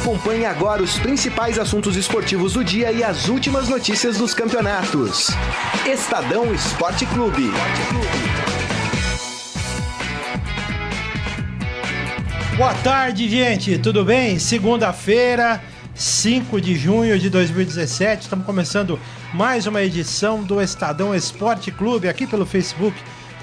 Acompanhe agora os principais assuntos esportivos do dia e as últimas notícias dos campeonatos. Estadão Esporte Clube. Boa tarde, gente. Tudo bem? Segunda-feira, 5 de junho de 2017. Estamos começando mais uma edição do Estadão Esporte Clube aqui pelo Facebook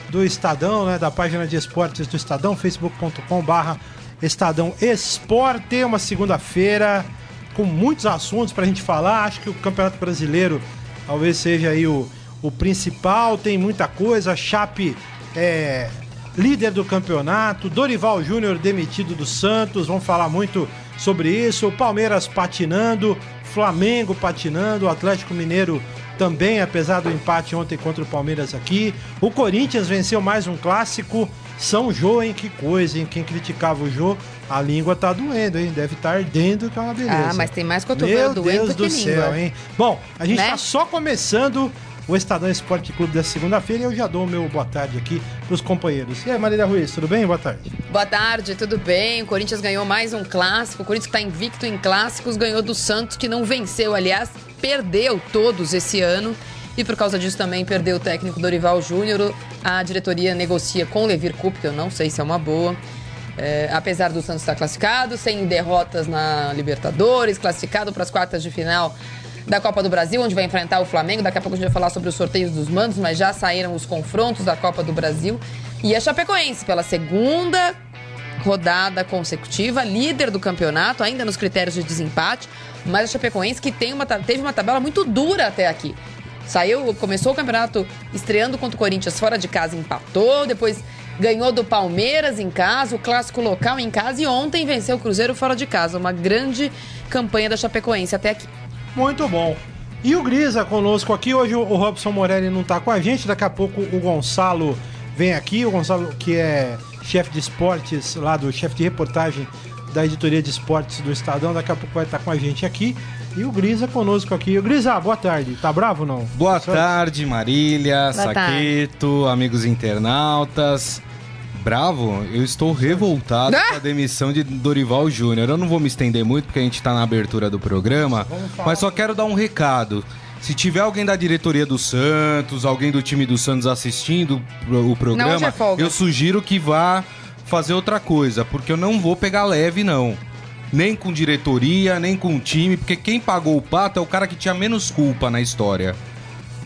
do Estadão, né, da página de esportes do Estadão, facebook.com/barra Estadão Esporte. Uma segunda-feira com muitos assuntos para a gente falar. Acho que o Campeonato Brasileiro talvez seja aí o, o principal. Tem muita coisa. Chape é líder do campeonato. Dorival Júnior demitido do Santos. Vamos falar muito sobre isso. O Palmeiras patinando. Flamengo patinando. O Atlético Mineiro também, apesar do empate ontem contra o Palmeiras aqui. O Corinthians venceu mais um clássico. São Jô, hein? Que coisa, hein? Quem criticava o Jô, a língua tá doendo, hein? Deve estar tá ardendo, que é uma beleza. Ah, mas tem mais cotovelo doendo Deus do céu, hein? Bom, a gente né? tá só começando o Estadão Esporte Clube dessa segunda-feira e eu já dou o meu boa tarde aqui pros companheiros. E aí, Marília Ruiz, tudo bem? Boa tarde. Boa tarde, tudo bem? O Corinthians ganhou mais um clássico. O Corinthians que tá invicto em clássicos, ganhou do Santos, que não venceu, aliás, perdeu todos esse ano. E por causa disso também perdeu o técnico Dorival Júnior. A diretoria negocia com o Levir Cup, que eu não sei se é uma boa. É, apesar do Santos estar classificado, sem derrotas na Libertadores, classificado para as quartas de final da Copa do Brasil, onde vai enfrentar o Flamengo. Daqui a pouco a gente vai falar sobre os sorteios dos mandos, mas já saíram os confrontos da Copa do Brasil. E a Chapecoense, pela segunda rodada consecutiva, líder do campeonato, ainda nos critérios de desempate, mas a Chapecoense que tem uma, teve uma tabela muito dura até aqui. Saiu, começou o campeonato estreando contra o Corinthians fora de casa, empatou, depois ganhou do Palmeiras em casa, o clássico local em casa e ontem venceu o Cruzeiro fora de casa. Uma grande campanha da Chapecoense até aqui. Muito bom. E o Grisa conosco aqui. Hoje o Robson Morelli não está com a gente. Daqui a pouco o Gonçalo vem aqui. O Gonçalo, que é chefe de esportes lá do chefe de reportagem da editoria de esportes do Estadão, daqui a pouco vai estar com a gente aqui. E o Grisa conosco aqui. O Grisa, boa tarde. Tá bravo ou não? Boa tarde, Marília, boa Saqueto, tarde. amigos internautas. Bravo, eu estou revoltado ah! com a demissão de Dorival Júnior. Eu não vou me estender muito porque a gente está na abertura do programa, mas só quero dar um recado. Se tiver alguém da diretoria do Santos, alguém do time do Santos assistindo o programa, não, é eu sugiro que vá fazer outra coisa, porque eu não vou pegar leve, não nem com diretoria, nem com time, porque quem pagou o pato é o cara que tinha menos culpa na história.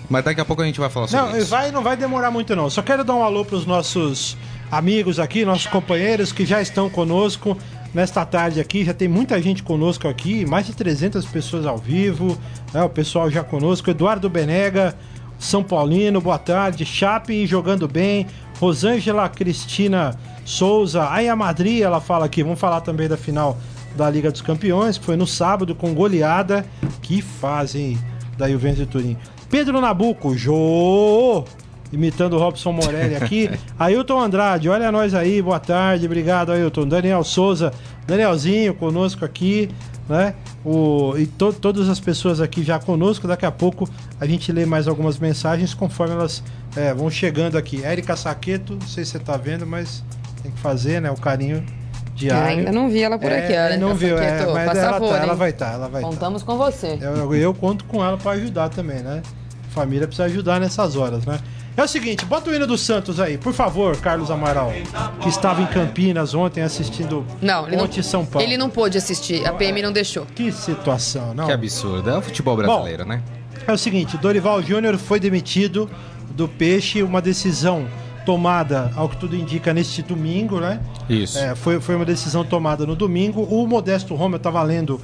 Mas daqui a pouco a gente vai falar sobre não, isso. Vai, não vai demorar muito não. Só quero dar um alô para os nossos amigos aqui, nossos companheiros que já estão conosco nesta tarde aqui. Já tem muita gente conosco aqui, mais de 300 pessoas ao vivo. Né? O pessoal já conosco. Eduardo Benega, São Paulino, boa tarde. Chape jogando bem. Rosângela Cristina Souza. Aí a Madri, ela fala aqui. Vamos falar também da final da Liga dos Campeões, que foi no sábado com goleada. Que fazem da Juventus de Turim. Pedro Nabuco, Jô! Imitando o Robson Morelli aqui. Ailton Andrade, olha nós aí, boa tarde, obrigado, Ailton. Daniel Souza, Danielzinho conosco aqui, né? O, e to, todas as pessoas aqui já conosco. Daqui a pouco a gente lê mais algumas mensagens conforme elas é, vão chegando aqui. Érica Saqueto, não sei se você tá vendo, mas tem que fazer, né? O carinho diário. ainda não vi ela por é, aqui, olha. Não viu, é, mas ela, favor, tá, ela vai estar, tá, ela vai tá. Contamos tá. com você. Eu, eu, conto com ela para ajudar também, né? Família precisa ajudar nessas horas, né? É o seguinte, bota o hino do Santos aí, por favor, Carlos Amaral, que estava em Campinas ontem assistindo não, ele ontem não, São Paulo. Ele não pôde assistir, a PM não deixou. Que situação, não? Que absurdo, é o futebol brasileiro, Bom, né? É o seguinte, Dorival Júnior foi demitido do Peixe, uma decisão tomada, ao que tudo indica, neste domingo, né? Isso. É, foi, foi uma decisão tomada no domingo. O Modesto Roma, eu estava lendo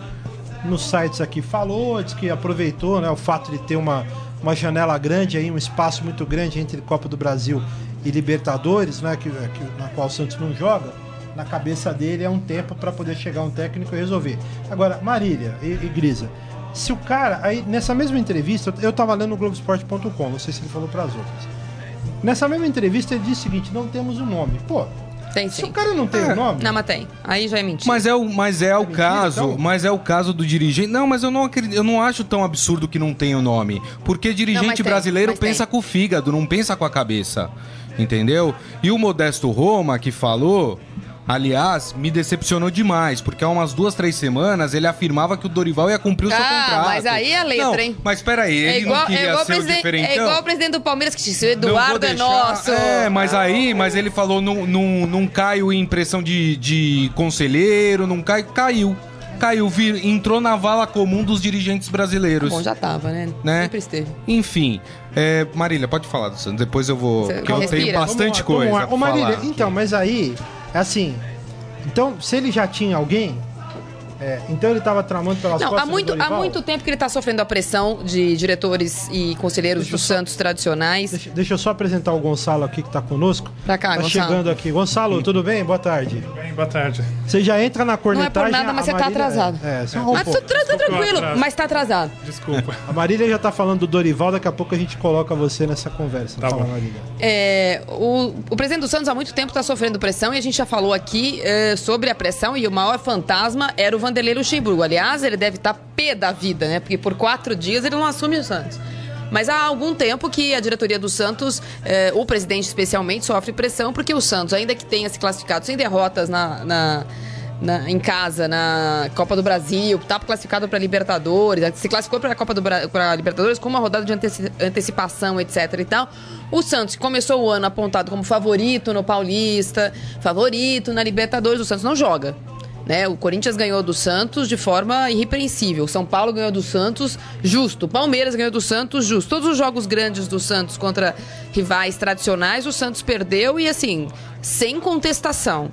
nos sites aqui, falou, disse que aproveitou né, o fato de ter uma, uma janela grande aí, um espaço muito grande entre Copa do Brasil e Libertadores, né, que, que, na qual o Santos não joga. Na cabeça dele é um tempo para poder chegar um técnico e resolver. Agora, Marília e, e Grisa, se o cara, aí nessa mesma entrevista, eu estava lendo no Globoesporte.com, não sei se ele falou para as outras Nessa mesma entrevista ele disse o seguinte: não temos um nome. Pô, tem sim. Se o cara não tem o é. nome. Não, mas tem. Aí já é mentira. Mas é o, mas é, é o mentira, caso. Então? Mas é o caso do dirigente. Não, mas eu não acredito, eu não acho tão absurdo que não tenha o nome. Porque dirigente não, brasileiro tem, pensa tem. com o fígado, não pensa com a cabeça. Entendeu? E o Modesto Roma que falou. Aliás, me decepcionou demais, porque há umas duas, três semanas ele afirmava que o Dorival ia cumprir o seu Ah, contrato. mas aí é letra, não, hein? Mas peraí, ele É igual, não queria é, igual o ser o diferentão. é igual o presidente do Palmeiras que disse: o Eduardo é nosso. É, mas aí, mas ele falou, não, não, não caio em pressão de, de conselheiro, não cai, caiu. Caiu, vir, entrou na vala comum dos dirigentes brasileiros. Bom, já tava, né? Né? Sempre esteve. Enfim, é, Marília, pode falar do Santos, depois eu vou. Você que eu respira. tenho bastante Vamos lá, coisa. vamos lá. pra Ô, Marília, falar. então, mas aí, assim. Então, se ele já tinha alguém, é, então ele estava tramando pelas Não, costas há muito, do há muito tempo que ele tá sofrendo a pressão de diretores e conselheiros Deixa dos só- Santos tradicionais. Deixa, deixa eu só apresentar o Gonçalo aqui que tá conosco. Pra cá, tá Gonçalo. chegando aqui. Gonçalo, tudo bem? Boa tarde. Bem, boa tarde. Você já entra na Não é cornetagem... por nada, mas você tá Marília- atrasado. É, só um Mas pouco. tu tá, tranquilo, atraso. mas tá atrasado. Desculpa. A Marília já tá falando do Dorival, daqui a pouco a gente coloca você nessa conversa. Tá Fala, bom. Marília. É, o, o presidente do Santos há muito tempo está sofrendo pressão e a gente já falou aqui é, sobre a pressão e o maior fantasma era o Vanderlei Luxemburgo. Aliás, ele deve estar pé da vida, né? Porque por quatro dias ele não assume o Santos. Mas há algum tempo que a diretoria do Santos, é, o presidente especialmente, sofre pressão porque o Santos, ainda que tenha se classificado sem derrotas na- na, na- em casa, na Copa do Brasil, tá classificado para Libertadores, se classificou para a Copa do pra Libertadores com uma rodada de anteci- antecipação, etc e tal. O Santos começou o ano apontado como favorito no Paulista, favorito na Libertadores, o Santos não joga. Né? O Corinthians ganhou do Santos de forma irrepreensível. São Paulo ganhou do Santos justo. Palmeiras ganhou do Santos justo. Todos os jogos grandes do Santos contra rivais tradicionais, o Santos perdeu e assim, sem contestação.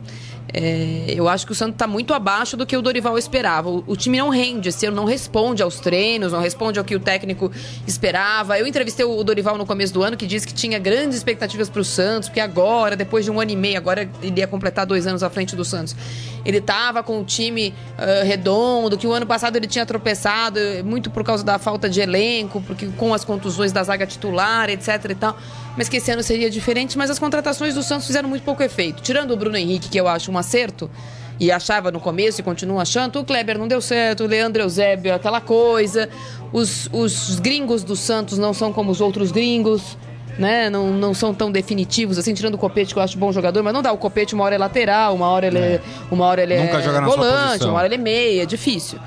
É, eu acho que o Santos está muito abaixo do que o Dorival esperava. O, o time não rende, esse ano não responde aos treinos, não responde ao que o técnico esperava. Eu entrevistei o Dorival no começo do ano, que disse que tinha grandes expectativas para o Santos, porque agora, depois de um ano e meio, agora ele ia completar dois anos à frente do Santos. Ele estava com o time ah, redondo, que o ano passado ele tinha tropeçado, eh, muito por causa da falta de elenco, porque com as contusões da zaga titular, etc e tal. Mas que esse ano seria diferente, mas as contratações do Santos fizeram muito pouco efeito. Tirando o Bruno Henrique, que eu acho um acerto, e achava no começo e continua achando, o Kleber não deu certo, o Leandro Eusébio, aquela coisa. Os, os gringos do Santos não são como os outros gringos. Né? Não, não são tão definitivos, assim, tirando o Copete, que eu acho bom jogador, mas não dá. O Copete, uma hora é lateral, uma hora ele é, uma hora ele Nunca é volante, uma hora ele é meia, é difícil.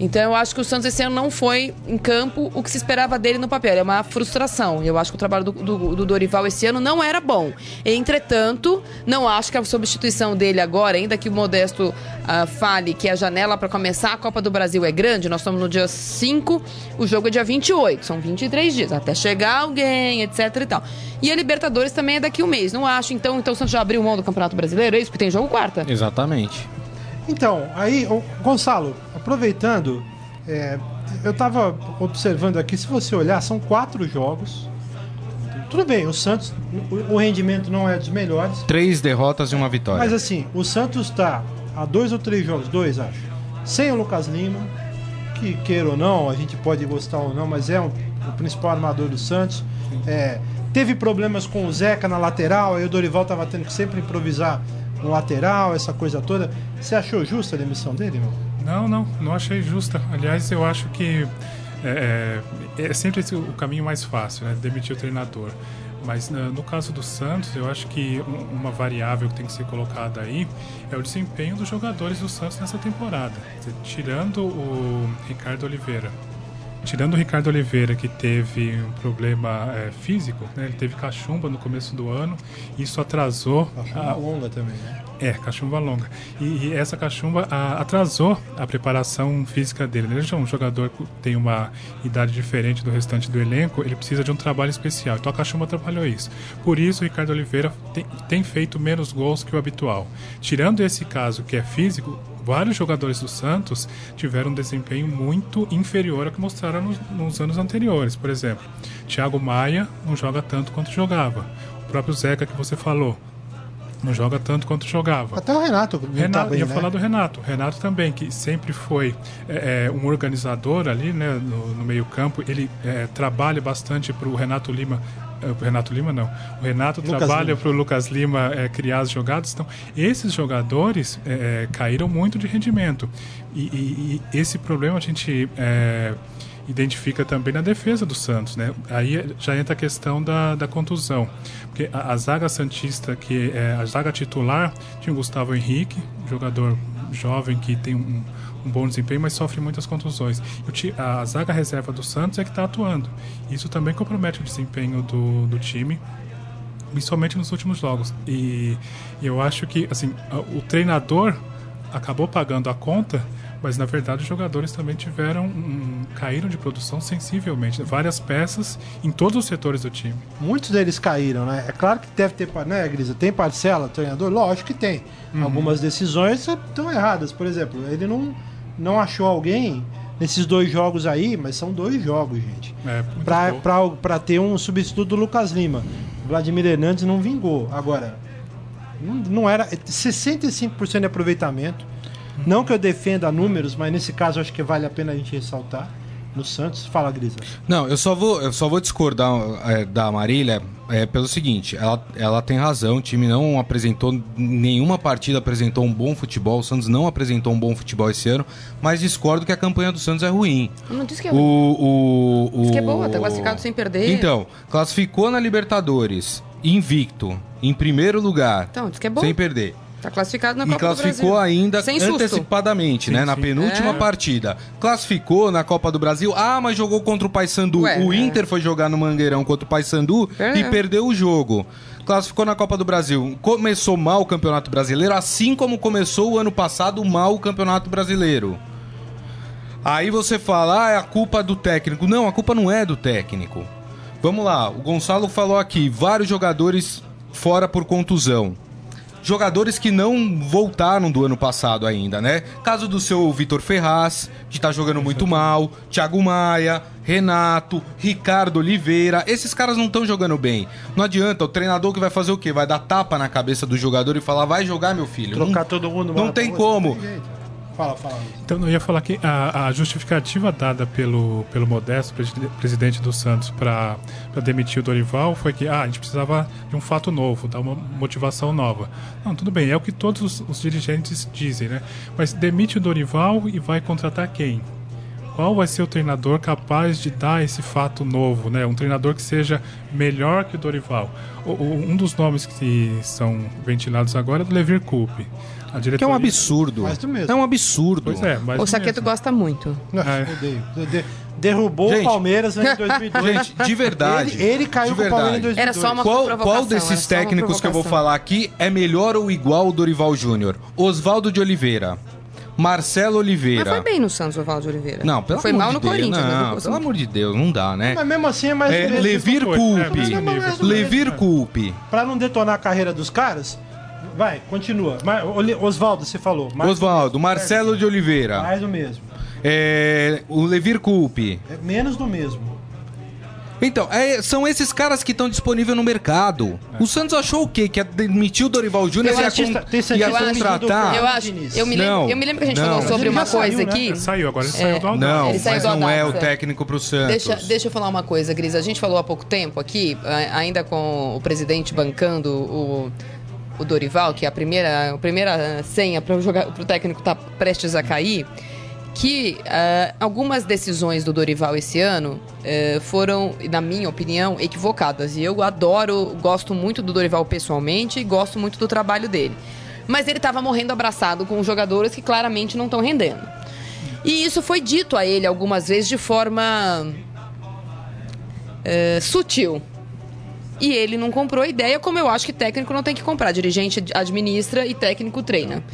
Então eu acho que o Santos esse ano não foi em campo o que se esperava dele no papel. É uma frustração. Eu acho que o trabalho do, do- do Dorival esse ano não era bom. Entretanto, não acho que a substituição dele agora, ainda que o Modesto ah, fale que a janela para começar a Copa do Brasil é grande, nós estamos no dia 5, o jogo é dia 28, são 23 dias, até chegar alguém, etc e tal. E a Libertadores também é daqui um mês. Não acho, então, então o Santos já abriu mão do Campeonato Brasileiro, é isso? Porque tem jogo quarta. Exatamente. Então, aí, Gonçalo, aproveitando, é, eu tava observando aqui, se você olhar, são quatro jogos. Tudo bem, o Santos, o, o rendimento não é dos melhores, Três derrotas e uma vitória. mas assim, o Santos tá a dois ou três jogos, dois acho, sem o Lucas Lima, que queira ou não, a gente pode gostar ou não, mas é um- o principal armador do Santos. É, teve problemas com o Zeca na lateral, aí o Dorival tava tendo que sempre improvisar no lateral, essa coisa toda. Você achou justa a demissão dele, meu? Não, não, não achei justa. Aliás, eu acho que é, é- é sempre esse o caminho mais fácil, né? Demitir o treinador. Mas no caso do Santos, eu acho que um- uma variável que tem que ser colocada aí é o desempenho dos jogadores do Santos nessa temporada. Tirando o Ricardo Oliveira, Tirando o Ricardo Oliveira, que teve um problema é, físico, né? ele teve cachumba no começo do ano, isso atrasou A a, longa também, né? é, cachumba longa. E, e essa cachumba a- atrasou a preparação física dele. Ele já é um jogador que tem uma idade diferente do restante do elenco, ele precisa de um trabalho especial. Então a cachumba atrapalhou isso. Por isso o Ricardo Oliveira tem, tem feito menos gols que o habitual. Tirando esse caso que é físico, vários jogadores do Santos tiveram um desempenho muito inferior ao que mostraram nos, nos anos anteriores. Por exemplo, Thiago Maia não joga tanto quanto jogava. O próprio Zeca que você falou não joga tanto quanto jogava. Até o Renato Renato, tá bem, ia né? falar do Renato. Renato também, que sempre foi é, é, um organizador ali né, no, no meio-campo. Ele é, trabalha bastante para o Renato Lima. É, pro Renato Lima não. O Renato Lucas trabalha para o Lucas Lima é, criar as jogadas. Então, esses jogadores é, caíram muito de rendimento. E, e- e esse problema a gente é, identifica também na defesa do Santos, né? Aí já entra a questão da, da contusão. Porque a, a zaga Santista, que é a zaga titular, tinha o Gustavo Henrique, jogador jovem que tem um, um bom desempenho, mas sofre muitas contusões. A zaga reserva do Santos é que está atuando. Isso também compromete o desempenho do, do time, principalmente nos últimos jogos. E, eu acho que assim, o treinador acabou pagando a conta mas na verdade os jogadores também tiveram um, caíram de produção sensivelmente, várias peças em todos os setores do time. Muitos deles caíram, né? É claro que deve ter, né, Grisa? Tem parcela, treinador? Lógico que tem. Uhum. Algumas decisões estão erradas. Por exemplo, ele não, não achou alguém nesses dois jogos aí, mas são dois jogos, gente. É, para ter um substituto do Lucas Lima. Vladimir Hernandes não vingou. Agora, não, não era 65% de aproveitamento. Não que eu defenda números, mas nesse caso acho que vale a pena a gente ressaltar. No Santos, fala, Grisa. Não, eu só vou, eu só vou discordar é, da Marília é, pelo seguinte: ela, ela tem razão, o time não apresentou, nenhuma partida apresentou um bom futebol, o Santos não apresentou um bom futebol esse ano, mas discordo que a campanha do Santos é ruim. Eu não disse que é ruim. O, o, o, Diz que é boa, tá classificado sem perder. Então, classificou na Libertadores, invicto, em primeiro lugar, então, diz que é bom. sem perder. Tá classificado na e Copa classificou ainda Sem antecipadamente, sim, né? Sim. Na penúltima é. partida. Classificou na Copa do Brasil. Ah, mas jogou contra o Paysandu. Ué, o é. Inter é. foi jogar no Mangueirão contra o Paysandu e perdeu o jogo. Classificou na Copa do Brasil. Começou mal o Campeonato Brasileiro, assim como começou o ano passado mal o Campeonato Brasileiro. Aí você fala, ah, é a culpa do técnico. Não, a culpa não é do técnico. Vamos lá, o Gonçalo falou aqui, vários jogadores fora por contusão jogadores que não voltaram do ano passado ainda, né? Caso do seu Vitor Ferraz, que tá jogando muito mal, Thiago Maia, Renato, Ricardo Oliveira, esses caras não estão jogando bem. Não adianta, o treinador que vai fazer o quê? Vai dar tapa na cabeça do jogador e falar, vai jogar, meu filho. Trocar não, todo mundo. Não tem como. Tem Fala, fala. Então, eu ia falar que a, a justificativa dada pelo, pelo Modesto, presidente do Santos, para demitir o Dorival foi que ah, a gente precisava de um fato novo, dar uma motivação nova. Não, tudo bem, é o que todos os, os dirigentes dizem, né? Mas demite o Dorival e vai contratar quem? qual vai ser o treinador capaz de dar esse fato novo, né? Um treinador que seja melhor que o Dorival. O, o, um dos nomes que são ventilados agora é do Levir Coupe. Diretoria... Que é um absurdo. Mais do mesmo. É um absurdo. Pois é, mais o Saqueto gosta muito. é. Derrubou gente, o Palmeiras em 2002. Gente, de verdade. Ele, ele caiu com o Palmeiras em 2002. Era só uma qual, qual desses técnicos que eu vou falar aqui é melhor ou igual o Dorival Júnior? Oswaldo de Oliveira. Marcelo Oliveira. Mas foi bem no Santos, Oswaldo de Oliveira. Não, pelo foi amor mal de no Deus. Corinthians. Não, né? pelo amor de Deus, não dá, né? Mas mesmo assim é mais... É, Levir Culpe. É, Levir Culpe. Pra não detonar a carreira dos caras, Vai, continua. Oswaldo, você falou. Oswaldo, Marcelo de Oliveira. Mais do mesmo. É, o Levir Culpe. É menos do mesmo. Então, é, são esses caras que estão disponíveis no mercado. É. O Santos achou o quê? Que ia demitir o Dorival Júnior e ia, con ia contratar? Eu acho. Eu me, lembro, eu me lembro que a gente não. falou sobre uma coisa saiu, né? aqui. Né? Saiu, agora ele saiu é, do Não, ele mas não é o técnico pro Santos. Deixa, deixa eu falar uma coisa, Gris. A gente falou há pouco tempo aqui, ainda com o presidente bancando o o Dorival, que é a primeira, a primeira senha para o técnico estar tá prestes a cair, que uh, algumas decisões do Dorival esse ano uh, foram, na minha opinião, equivocadas. E eu adoro, gosto muito do Dorival pessoalmente e gosto muito do trabalho dele. Mas ele estava morrendo abraçado com jogadores que claramente não estão rendendo. E isso foi dito a ele algumas vezes de forma uh, sutil. E ele não comprou a ideia, como eu acho que técnico não tem que comprar. Dirigente administra e técnico treina.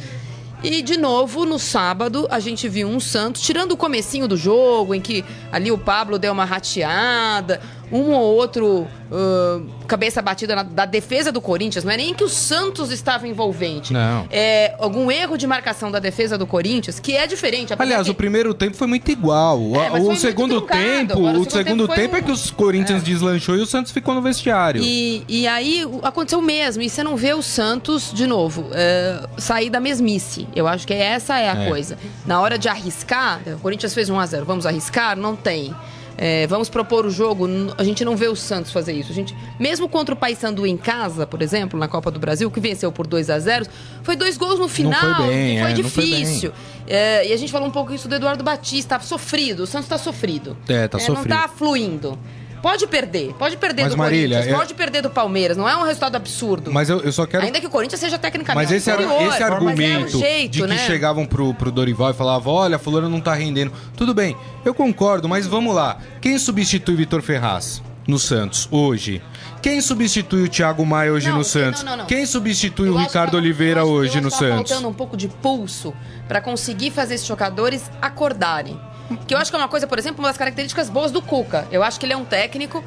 E de novo, no sábado, a gente viu um Santos, tirando o comecinho do jogo, em que ali o Pablo deu uma rateada, um ou outro uh, cabeça batida na, da defesa do Corinthians, não é nem que o Santos estava envolvente. Não. É algum erro de marcação da defesa do Corinthians, que é diferente. Aliás, que... o primeiro tempo foi muito igual. É, o, segundo tempo, Agora, o, segundo, segundo tempo, um... é que os Corinthians é. deslanchou e o Santos ficou no vestiário. E, e aí aconteceu o mesmo, e você não vê o Santos, de novo, é, sair da mesmice. Eu acho que essa é a é. coisa. Na hora de arriscar, o Corinthians fez 1 a 0 vamos arriscar? Não tem. É, vamos propor o jogo, a gente não vê o Santos fazer isso. A gente, mesmo contra o Paysandu em casa, por exemplo, na Copa do Brasil, que venceu por 2 a 0 foi dois gols no final, não foi, bem, foi é, difícil. Foi é, e a gente falou um pouco isso do Eduardo Batista, tá sofrido, o Santos tá sofrido. É, tá sofrido. Não tá fluindo. Pode perder, pode perder mas, do Marília, Corinthians, eu... pode perder do Palmeiras, não é um resultado absurdo. Mas eu, eu só quero. Ainda que o Corinthians seja tecnicamente Mas esse, superior, esse argumento mas é um jeito, de que né? chegavam pro, pro Dorival e falavam: olha, fulano não tá rendendo. Tudo bem, eu concordo, mas vamos lá. Quem substitui Vitor Ferraz no Santos hoje? Quem substitui o Thiago Maia hoje Não, no Santos? não, não, não. Quem substitui Eu o Ricardo tá- Oliveira hoje no tá Santos? faltando um pouco de pulso para conseguir fazer esses jogadores acordarem. Que eu acho que é uma coisa, por exemplo, uma das características boas do Cuca. Eu acho que ele é um técnico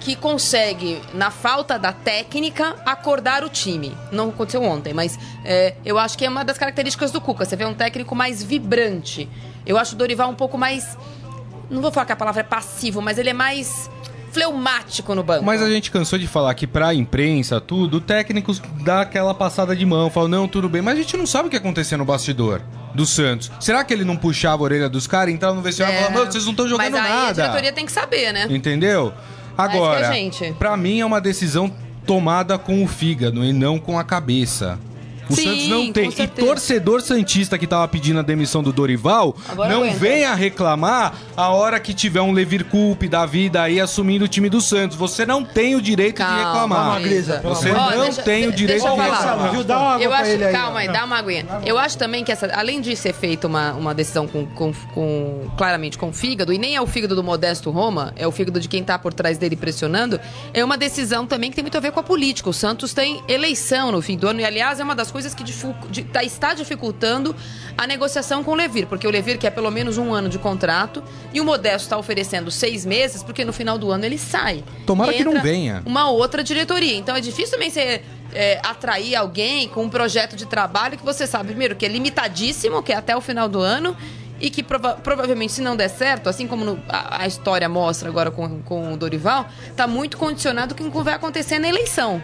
que consegue, na falta da técnica, acordar o time. Não aconteceu ontem, mas é, eu acho que é uma das características do Cuca. Você vê um técnico mais vibrante. Eu acho o Dorival um pouco mais. Não vou falar que a palavra é passivo, mas ele é mais fleumático no banco. Mas a gente cansou de falar que pra imprensa, tudo, o técnico dá aquela passada de mão, fala, não, tudo bem, mas a gente não sabe o que acontecia no bastidor do Santos. Será que ele não puxava a orelha dos caras, entrava no vestiário e falava, mano, vocês não estão jogando É. mas aí nada. a diretoria tem que saber, né? Entendeu? Agora, que a gente. pra mim é uma decisão tomada com o fígado e não com a cabeça. O Sim, Santos não tem. E torcedor Santista que tava pedindo a demissão do Dorival, Agora não aguenta. venha reclamar a hora que tiver um Levir Coupe da vida aí assumindo o time do Santos. Você não tem o direito de Calma, reclamar. Grisa, pelo Você. Ó, não deixa- tem o de- direito deixa de reclamar. Viu? Dá uma água Eu acho, ele aí. calma aí, dá uma aguinha. Eu acho também que essa, além de ser feita uma, uma decisão com, com, com- claramente com o fígado, e nem é o fígado do Modesto Roma, é o fígado de quem tá por trás dele pressionando, é uma decisão também que tem muito a ver com a política. O Santos tem eleição no fim do ano, e aliás, é uma das coisas que difu- de- tá- está dificultando a negociação com o Levir, porque o Levir quer pelo menos um ano de contrato, e o Modesto está oferecendo seis meses, porque no final do ano ele sai. Tomara que não venha. Uma outra diretoria. Então é difícil também você é, atrair alguém com um projeto de trabalho que você sabe, primeiro, que é limitadíssimo, que é até o final do ano, e que prova- provavelmente, se não der certo, assim como no- a, a história mostra agora com, com o Dorival, tá muito condicionado com o que vai acontecer na eleição.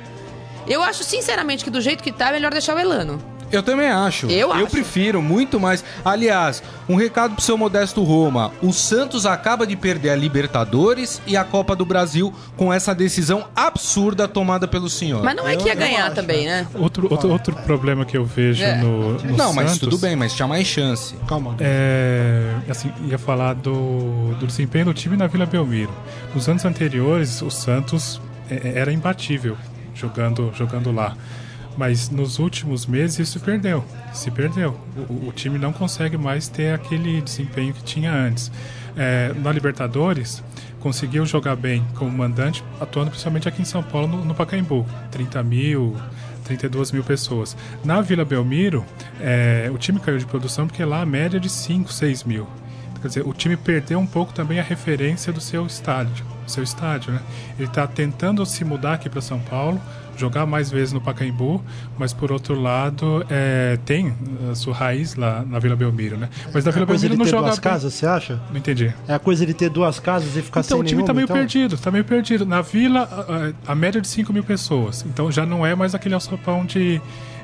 Eu acho, sinceramente, que do jeito que tá, é melhor deixar o Elano. Eu também acho. Eu acho. prefiro muito mais. Aliás, um recado pro seu modesto Roma. O Santos acaba de perder a Libertadores e a Copa do Brasil com essa decisão absurda tomada pelo senhor. Mas não é que ia ganhar também, né? Outro, outro, outro problema que eu vejo É. no, no não, mas Santos tudo bem, mas tinha mais chance. Calma. É, assim, ia falar do, do desempenho do time na Vila Belmiro. Nos anos anteriores, o Santos é, era imbatível jogando, jogando lá. Mas nos últimos meses isso perdeu. Se perdeu. O, o- time não consegue mais ter aquele desempenho que tinha antes. É, na Libertadores, conseguiu jogar bem como mandante, atuando principalmente aqui em São Paulo, no, no Pacaembu. 30 mil, 32 mil pessoas. Na Vila Belmiro, é, o time caiu de produção porque lá a média é de 5, 6 mil. Quer dizer, o time perdeu um pouco também a referência do seu estádio. Seu estádio, né? Ele está tentando se mudar aqui para São Paulo, jogar mais vezes no Pacaembu, mas por outro lado é, tem a sua raiz lá na Vila Belmiro, né? Mas na É Vila coisa Belmiro não ter joga duas bem. casas, você acha? Não entendi. É a coisa de ter duas casas e ficar Então sem o time nenhuma, tá meio então? perdido, tá meio perdido. Na vila, a, a- a média é de 5 mil pessoas. Então já não é mais aquele alçapão de,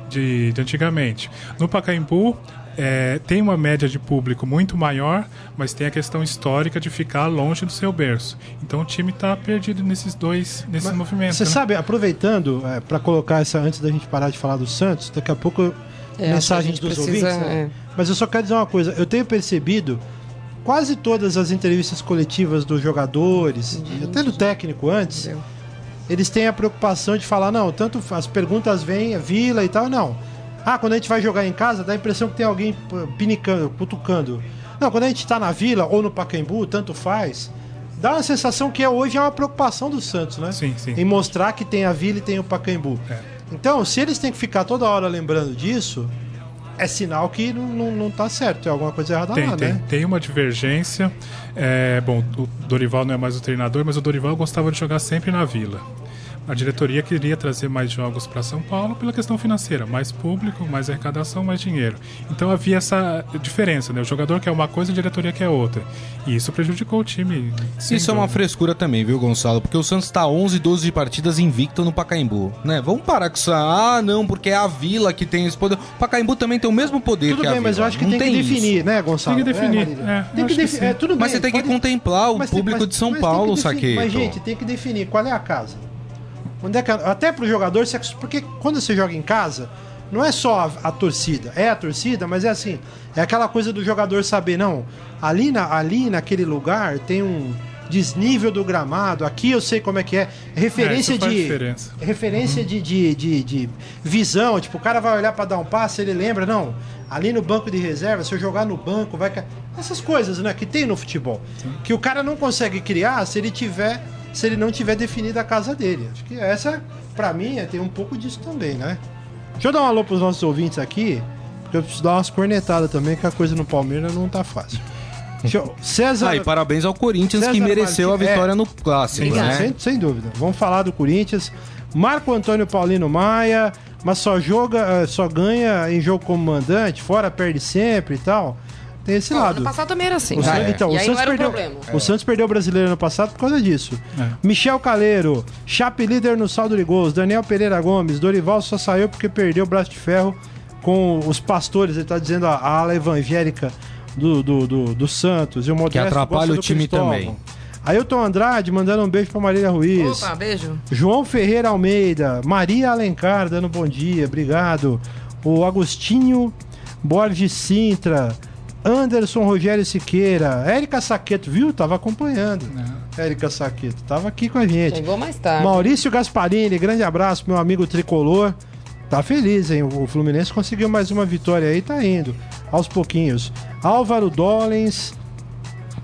de, de antigamente. No Pacaembu, é, tem uma média de público muito maior, mas tem a questão histórica de ficar longe do seu berço. Então o time tá perdido nesses dois, nesses movimentos. Você né? sabe, aproveitando, é, para colocar essa antes da gente parar de falar do Santos, daqui a pouco É, mensagens a dos precisa, ouvintes. né? é. Mas eu só quero dizer uma coisa, eu tenho percebido quase todas as entrevistas coletivas dos jogadores, até do técnico antes, Entendeu? eles têm a preocupação de falar, não, tanto as perguntas vêm, é vila e tal, não. Ah, quando a gente vai jogar em casa, dá a impressão que tem alguém pinicando, cutucando. Não, quando a gente tá na vila ou no Pacaembu, tanto faz. Dá uma sensação que é- hoje é uma preocupação do Santos, né? Sim, sim. Em mostrar que tem a vila e tem o Pacaembu. É. Então, se eles têm que ficar toda hora lembrando disso, é sinal que não, não, não tá certo, tem alguma coisa errada Tem, lá, tem, né? tem uma divergência. É, bom, o Dorival não é mais o treinador, mas o Dorival gostava de jogar sempre na vila. A diretoria queria trazer mais jogos para São Paulo pela questão financeira, mais público, mais arrecadação, mais dinheiro. Então havia essa diferença, né? O jogador quer uma coisa, a diretoria quer outra. E isso prejudicou o time. Isso é uma frescura também, viu, Gonçalo? Porque o Santos está 11, 12 partidas invicto no Pacaembu, né? Vamos parar com isso. Ah, não, porque é a Vila que tem esse poder. O Pacaembu também tem o mesmo poder tudo que bem, a Vila. mas eu acho que tem, tem, que definir, isso. né, Gonçalo? Tem que definir. É, é, tem que definir. É, tudo bem, mas você tem pode... que contemplar o público tem, mas, de São Paulo, Saqueto. Mas, gente, tem que definir qual é a casa. Onde é que, até pro jogador, porque quando você joga em casa, não é só a, a, torcida, é a torcida, mas é assim, é aquela coisa do jogador saber, não, ali, na, ali naquele lugar tem um desnível do gramado, aqui eu sei como é que é, referência é, de referência uhum. de, de, de, de, visão, tipo, o cara vai olhar para dar um passe, ele lembra, não, ali no banco de reserva, se eu jogar no banco, vai essas coisas, né, que tem no futebol, Sim. que o cara não consegue criar se ele tiver se ele não tiver definido a casa dele. Acho que essa, para mim, é, tem um pouco disso também, né? Deixa eu dar um alô pros nossos ouvintes aqui, porque eu preciso dar umas cornetadas também, que a coisa no Palmeiras não tá fácil. Eu... César. Ah, e parabéns ao Corinthians César que mereceu Martins... a vitória é... no clássico, né? Sem, sem, dúvida. Vamos falar do Corinthians. Marco Antônio Paulino Maia, mas só joga, eh, só ganha em jogo como mandante, fora perde sempre e tal. Tem esse lado. Ano passado também era assim. O é. Então, o Santos, perdeu, o, o Santos perdeu o brasileiro ano passado por causa disso. É. Michel Caleiro, Chape líder no saldo de gols. Daniel Pereira Gomes, Dorival só saiu porque perdeu o braço de ferro com os pastores. Ele tá dizendo a, a ala evangélica do, do, do, do Santos. E o Modesto que atrapalha o time Cristóvão. também. Ailton Andrade mandando um beijo pra Marília Ruiz. Opa, beijo. João Ferreira Almeida. Maria Alencar dando bom dia, obrigado. O Agostinho Borges Sintra. Anderson Rogério Siqueira, Érica Saqueto, viu? Tava acompanhando. É. Érica Saqueto, tava aqui com a gente. Chegou mais tarde. Maurício Gasparini, grande abraço, meu amigo tricolor. Tá feliz, hein? O Fluminense conseguiu mais uma vitória aí, tá indo aos pouquinhos. Álvaro Dollens,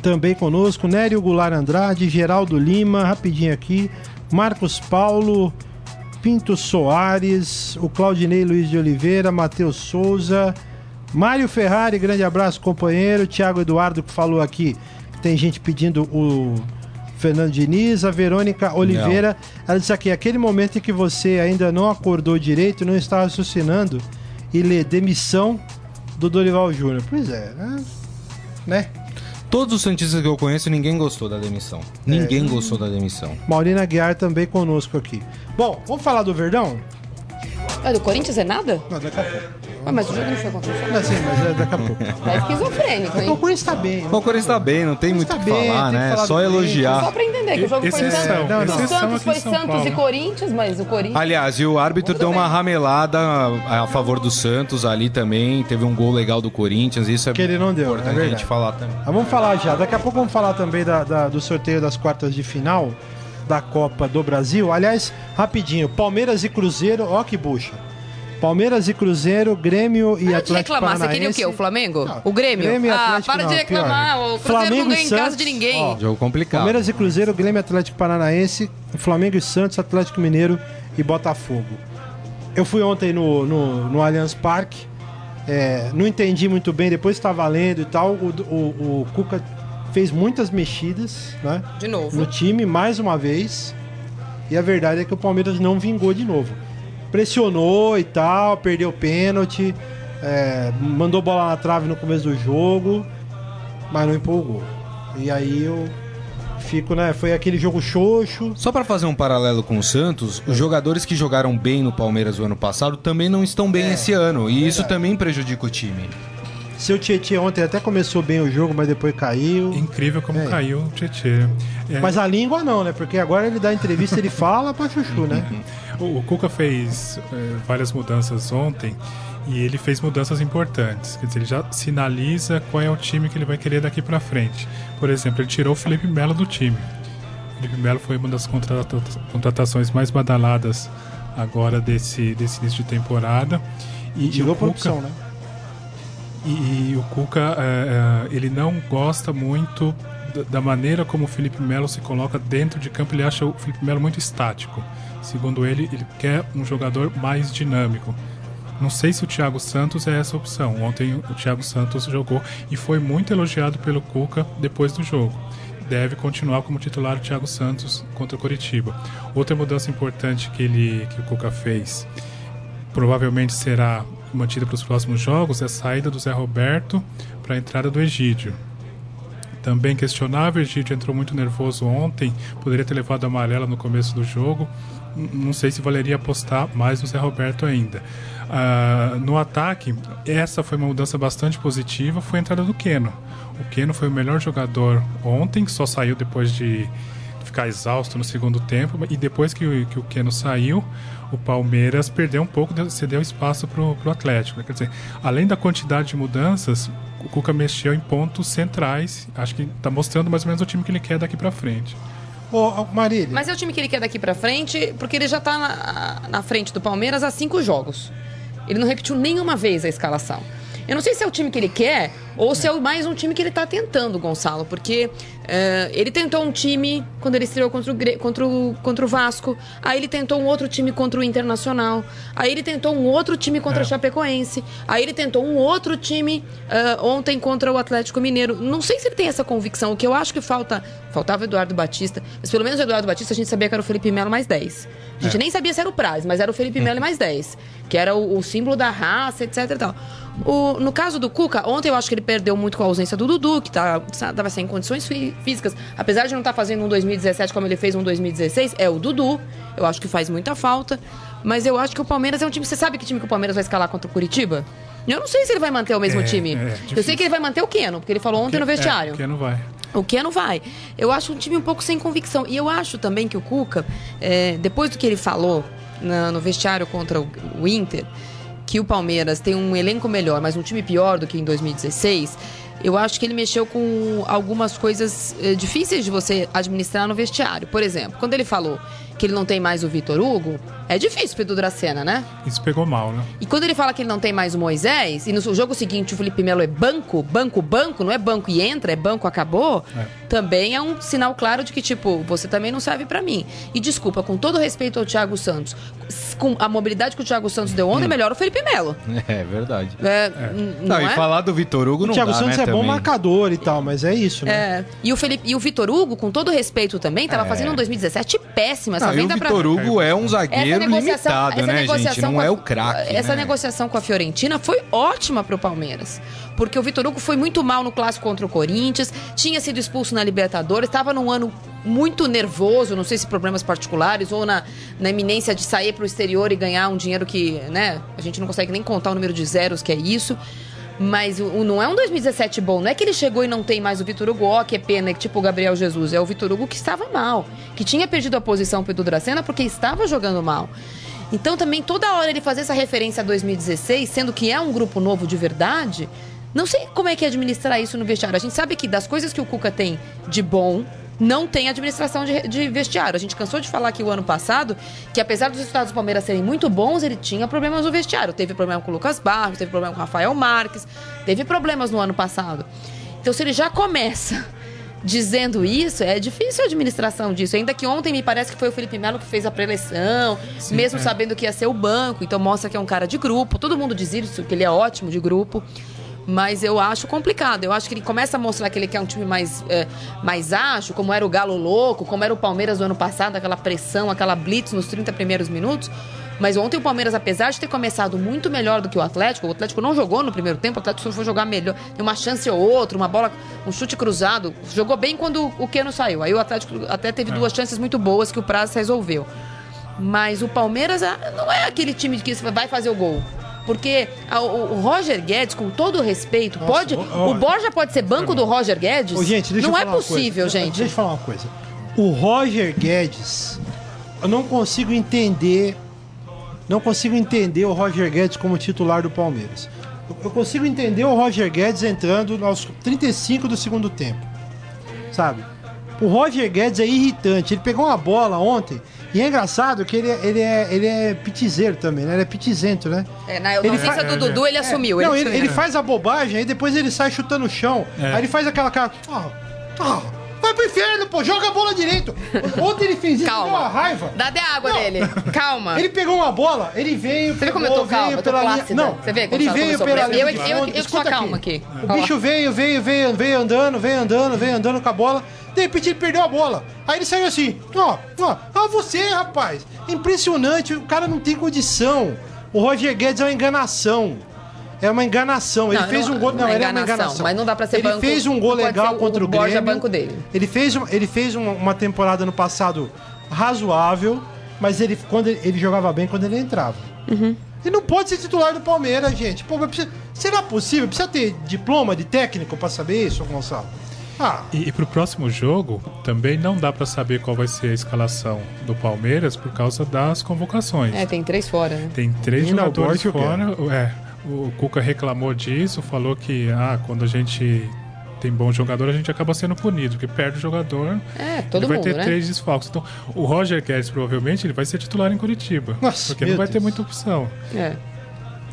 também conosco. Nério Goulart Andrade, Geraldo Lima, rapidinho aqui. Marcos Paulo, Pinto Soares, o Claudinei Luiz de Oliveira, Matheus Souza. Mário Ferrari, grande abraço, companheiro. Tiago Eduardo, que falou aqui, tem gente pedindo o Fernando Diniz, a Verônica Oliveira. Não. Ela disse aqui: aquele momento em que você ainda não acordou direito, não está raciocinando e lê demissão do Dorival Júnior. Pois é, né? né? Todos os Santistas que eu conheço, ninguém gostou da demissão. Ninguém é. gostou da demissão. Maurina Guiar também conosco aqui. Bom, vamos falar do Verdão? É, do Corinthians é nada? Não, daqui a pouco. Ah, mas o jogo não foi contra o Não, sim, mas é daqui a pouco. É esquizofrênico, hein? O Corinthians tá bem. O Corinthians tá bem, não tem muito o que falar, né? Só elogiar. Só pra entender que o jogo foi Santos. Não, não. Santos foi Santos e Corinthians, mas o Corinthians. Aliás, e o árbitro deu uma ramelada a favor do Santos ali também. Teve um gol legal do Corinthians. Isso é que ele não deu, importante é a gente falar também. Mas vamos falar já. Daqui a pouco vamos falar também da, da, do sorteio das quartas de final da Copa do Brasil. Aliás, rapidinho, Palmeiras e Cruzeiro, ó que bucha. Palmeiras e Cruzeiro, Grêmio e para Atlético de reclamar, Paranaense. você queria o quê? O Flamengo? Não, o Grêmio? Grêmio ah, para de reclamar, pior. o Cruzeiro Flamengo não ganha em casa de ninguém. Ó, Jogo complicado. Palmeiras e Cruzeiro, Grêmio Atlético Paranaense, Flamengo e Santos, Atlético Mineiro e Botafogo. Eu fui ontem no, no, no Allianz Parque, é, não entendi muito bem, depois estava lendo e tal, o, o, o Cuca fez muitas mexidas, né? De novo. No time, mais uma vez. E a verdade é que o Palmeiras não vingou de novo pressionou e tal, perdeu pênalti, é, mandou bola na trave no começo do jogo, mas não empolgou. E aí eu fico, né? Foi aquele jogo xoxo. Só para fazer um paralelo com o Santos, os jogadores que jogaram bem no Palmeiras o ano passado também não estão bem é, esse ano. E isso também prejudica o time. Seu Tietchan ontem até começou bem o jogo, mas depois caiu. Incrível como é. caiu o Tietchan. É. Mas a língua não, né? Porque agora ele dá entrevista, ele fala pra chuchu, né? o, o Cuca fez é, várias mudanças ontem e ele fez mudanças importantes. Quer dizer, ele já sinaliza qual é o time que ele vai querer daqui para frente. Por exemplo, ele tirou o Felipe Melo do time. O Felipe Melo foi uma das contratações mais badaladas agora desse, desse início de temporada. E, e tirou por opção, né? E, e o Cuca, é, é, ele não gosta muito da maneira como o Felipe Melo se coloca dentro de campo. Ele acha o Felipe Melo muito estático. Segundo ele, ele quer um jogador mais dinâmico. Não sei se o Thiago Santos é essa opção. Ontem o Thiago Santos jogou e foi muito elogiado pelo Cuca depois do jogo. deve continuar como titular o Thiago Santos contra o Coritiba. Outra mudança importante que, ele, que o Cuca fez, provavelmente será mantida para os próximos jogos, é a saída do Zé Roberto para a entrada do Egídio. Também questionável, o Egídio entrou muito nervoso ontem, poderia ter levado a amarela no começo do jogo. Não sei se valeria apostar mais no Zé Roberto ainda. Uh, no ataque, essa foi uma mudança bastante positiva, foi a entrada do Keno. O Keno foi o melhor jogador ontem, só saiu depois de ficar exausto no segundo tempo. E depois que que o Keno saiu, o Palmeiras perdeu um pouco, cedeu espaço para o Atlético. Né? Quer dizer, além da quantidade de mudanças, o Cuca mexeu em pontos centrais. Acho que está mostrando mais ou menos o time que ele quer daqui para frente. Ô, Marília. Mas é o time que ele quer daqui para frente, porque ele já está na, na frente do Palmeiras há cinco jogos. Ele não repetiu nenhuma vez a escalação. Eu não sei se é o time que ele quer ou se é mais um time que ele está tentando, Gonçalo, porque uh, ele tentou um time quando ele estreou contra o, contra, o, contra o Vasco, aí ele tentou um outro time contra o Internacional, aí ele tentou um outro time contra é. o Chapecoense, aí ele tentou um outro time uh, ontem contra o Atlético Mineiro. Não sei se ele tem essa convicção, o que eu acho que falta. Faltava o Eduardo Batista, mas pelo menos o Eduardo Batista a gente sabia que era o Felipe Melo mais 10. A gente é. nem sabia se era o Praz, mas era o Felipe Melo mais 10, que era o, o símbolo da raça, etc e tal. O, no caso do Cuca, ontem eu acho que ele perdeu muito com a ausência do Dudu, que tá, tava sem condições físicas. Apesar de não estar tá fazendo um 2017 como ele fez um 2016, é o Dudu. Eu acho que faz muita falta. Mas eu acho que o Palmeiras é um time. Você sabe que time que o Palmeiras vai escalar contra o Curitiba? Eu não sei se ele vai manter o mesmo é, time. É, eu sei que ele vai manter o Keno, porque ele falou ontem no vestiário. É, o Keno vai. O Keno vai. Eu acho um time um pouco sem convicção. E eu acho também que o Cuca, é, depois do que ele falou na, no vestiário contra o, o Inter, que o Palmeiras tem um elenco melhor, mas um time pior do que em 2016, eu acho que ele mexeu com algumas coisas eh, difíceis de você administrar no vestiário. Por exemplo, quando ele falou que ele não tem mais o Vitor Hugo, é difícil pro Edu Dracena, né? Isso pegou mal, né? E quando ele fala que ele não tem mais o Moisés, e no jogo seguinte o Felipe Melo é banco, banco, banco, não é banco e entra, é banco, acabou, é. Também é um sinal claro de que, tipo, você também não serve para mim. E desculpa, com todo respeito ao Thiago Santos, com a mobilidade que o Thiago Santos deu ontem, hum. é melhor o Felipe Melo. É verdade. É, é. Não, não, e é? falar do Vitor Hugo não O Thiago dá, Santos né, é também. bom marcador e tal, mas é isso, né? É. E o, Felipe, e o Vitor Hugo, com todo respeito também, tava é. fazendo um 2017 péssimo. Essa não, venda e o Vitor pra... Hugo é um zagueiro limitado, né, gente? Não é o craque. Essa né? negociação com a Fiorentina foi ótima pro Palmeiras. Porque o Vitor Hugo foi muito mal no clássico contra o Corinthians, tinha sido expulso na Libertadores, estava num ano muito nervoso, não sei se problemas particulares ou na, na iminência de sair para o exterior e ganhar um dinheiro que, né, a gente não consegue nem contar o número de zeros que é isso. Mas o, o, não é um 2017 bom. Não é que ele chegou e não tem mais o Vitor Hugo, ó, que é pena, que tipo o Gabriel Jesus. É o Vitor Hugo que estava mal. Que tinha perdido a posição pro Edu Dracena porque estava jogando mal. Então também toda hora ele fazer essa referência a 2016, sendo que é um grupo novo de verdade, não sei como é que é administrar isso no vestiário. A gente sabe que das coisas que o Cuca tem de bom, não tem administração de, de, vestiário. A gente cansou de falar aqui o ano passado que, apesar dos resultados do Palmeiras serem muito bons, ele tinha problemas no vestiário. Teve problema com o Lucas Barros, teve problema com o Rafael Marques, teve problemas no ano passado. Então, se ele já começa dizendo isso, é difícil a administração disso. Ainda que ontem me parece que foi o Felipe Melo que fez a preleção, mesmo é. sabendo que ia ser o banco. Então, mostra que é um cara de grupo. Todo mundo diz isso, que ele é ótimo de grupo. Mas eu acho complicado. Eu acho que ele começa a mostrar que ele quer um time mais, é, mais ágil, como era o Galo Louco, como era o Palmeiras do ano passado, aquela pressão, aquela blitz nos 30 primeiros minutos. Mas ontem o Palmeiras, apesar de ter começado muito melhor do que o Atlético, o Atlético não jogou no primeiro tempo, o Atlético só foi jogar melhor. Tem uma chance ou outra, uma bola, um chute cruzado. Jogou bem quando o Keno saiu. Aí o Atlético até teve é. duas chances muito boas que o Prazo resolveu. Mas o Palmeiras ah, não é aquele time que vai fazer o gol. Porque a, o, o, Roger Guedes, com todo respeito, Nossa, pode. o Borja pode ser banco do Roger Guedes? Ô, gente, não é possível, gente. Deixa eu falar uma coisa. O Roger Guedes, eu não consigo entender. Não consigo entender o Roger Guedes como titular do Palmeiras. Eu consigo entender o Roger Guedes entrando aos 35 do segundo tempo. Sabe? O Roger Guedes é irritante. Ele pegou uma bola ontem e é engraçado que ele, é, ele, é, ele é pitizeiro também, né? Ele é pitizento, né? É, na ele faz... do Dudu ele é, assumiu. Não, ele, ele, faz a bobagem, aí depois ele sai chutando o chão. É. Aí ele faz aquela cara. Oh, oh, vai pro inferno, pô, joga a bola direito. Ontem ele fez isso, Calma. deu uma raiva. Dá até água Não. nele. Calma. Ele pegou uma bola, ele veio. Você vê como eu tô calma? Eu tô pela linha-. Não, Você vê como ele veio pela linha. Eu- de eu- eu- eu que sou Escuta calma aqui. O Olha bicho veio, veio, veio, veio andando, veio andando, veio andando com a bola. De repente ele perdeu a bola. Aí ele saiu assim, ó, ó, ah, você, rapaz. Impressionante, o cara não tem condição. O Roger Guedes é uma enganação. É uma enganação. Ele Não, fez não- um gol. não Não, é ele é uma enganação, enganação. mas não dá pra ser ele banco- fez um gol legal o- contra o, o Grêmio. banco dele. Ele fez, ele fez uma, uma temporada no passado razoável, mas ele, quando ele, ele jogava bem quando ele entrava. Uhum. Ele não pode ser titular do Palmeiras, gente. Pô, precisa- será possível? Precisa ter diploma de técnico pra saber isso, Gonçalo? Ah, E, e pro próximo jogo, também não dá pra saber qual vai ser a escalação do Palmeiras por causa das convocações. É, tem três fora, né? Tem três jogadores fora. É, o Cuca reclamou disso, falou que ah, quando a gente tem bom jogador, a gente acaba sendo punido, porque perde o jogador. É, todo ele vai mundo, ter né? três desfalques. Então, o Roger Guedes provavelmente ele vai ser titular em Curitiba. Nossa, porque não vai ter Deus. muita opção. É.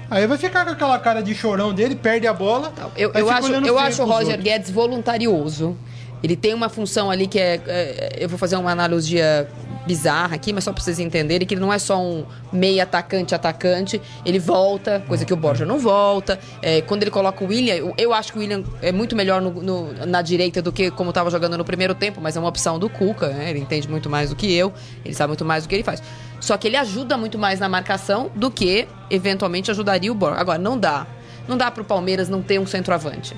aí vai ficar com aquela cara de chorão dele, perde a bola. Eu, eu acho, eu acho o Roger outros. Guedes voluntarioso. Ele tem uma função ali que é, é, Eu vou fazer uma analogia bizarra aqui, mas só pra vocês entenderem que ele não é só um meio atacante-atacante. Ele volta, coisa que o Borja não volta. É, quando ele coloca o William, eu, eu acho que o William é muito melhor no- no- na direita do que como tava jogando no primeiro tempo, mas é uma opção do Cuca, né? Ele entende muito mais do que eu, ele sabe muito mais do que ele faz. Só que ele ajuda muito mais na marcação do que eventualmente ajudaria o Borja. Agora, não dá. Não dá pro Palmeiras não ter um centroavante.